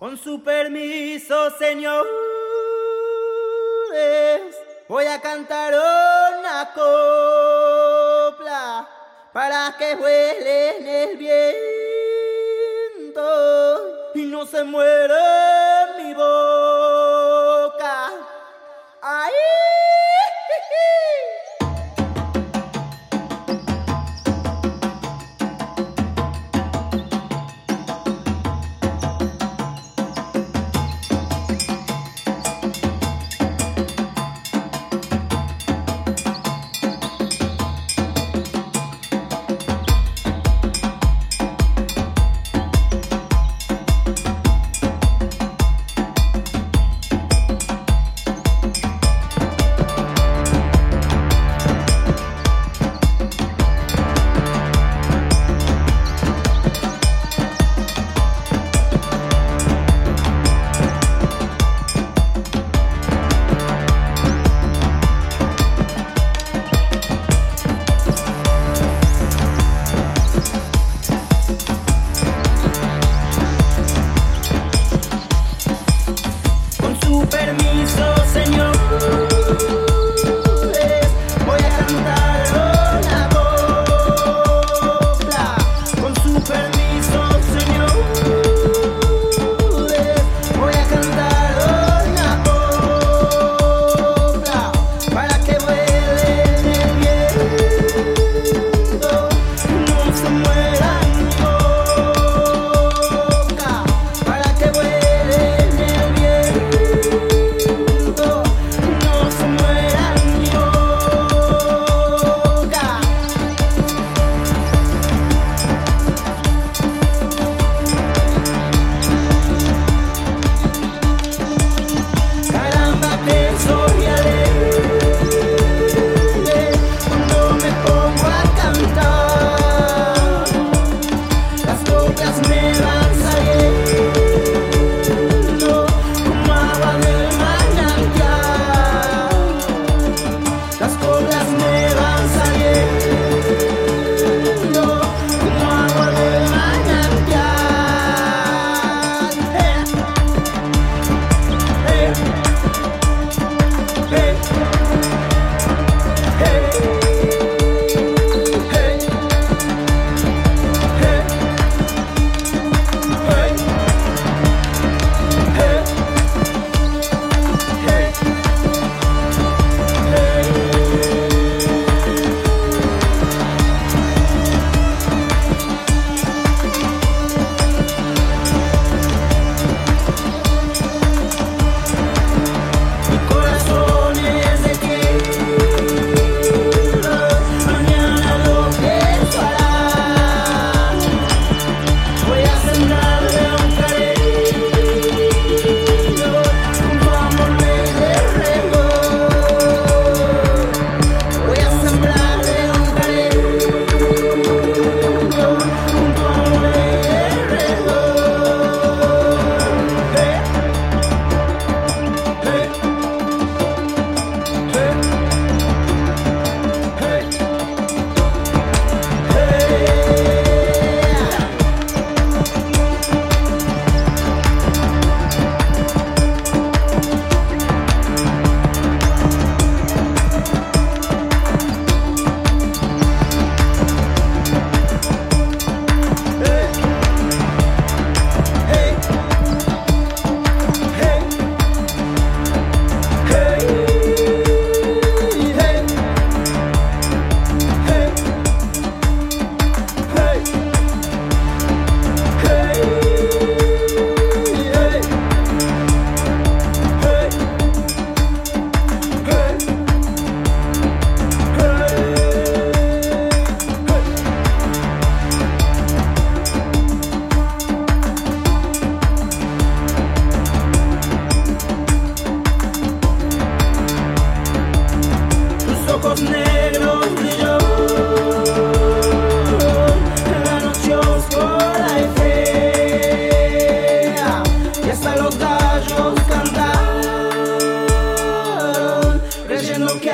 Con su permiso, señores, voy a cantar una copla para que en el viento y no se muera mi boca. ¡Ay!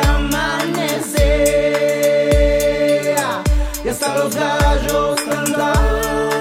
que amanecer y e hasta los gallos cantar.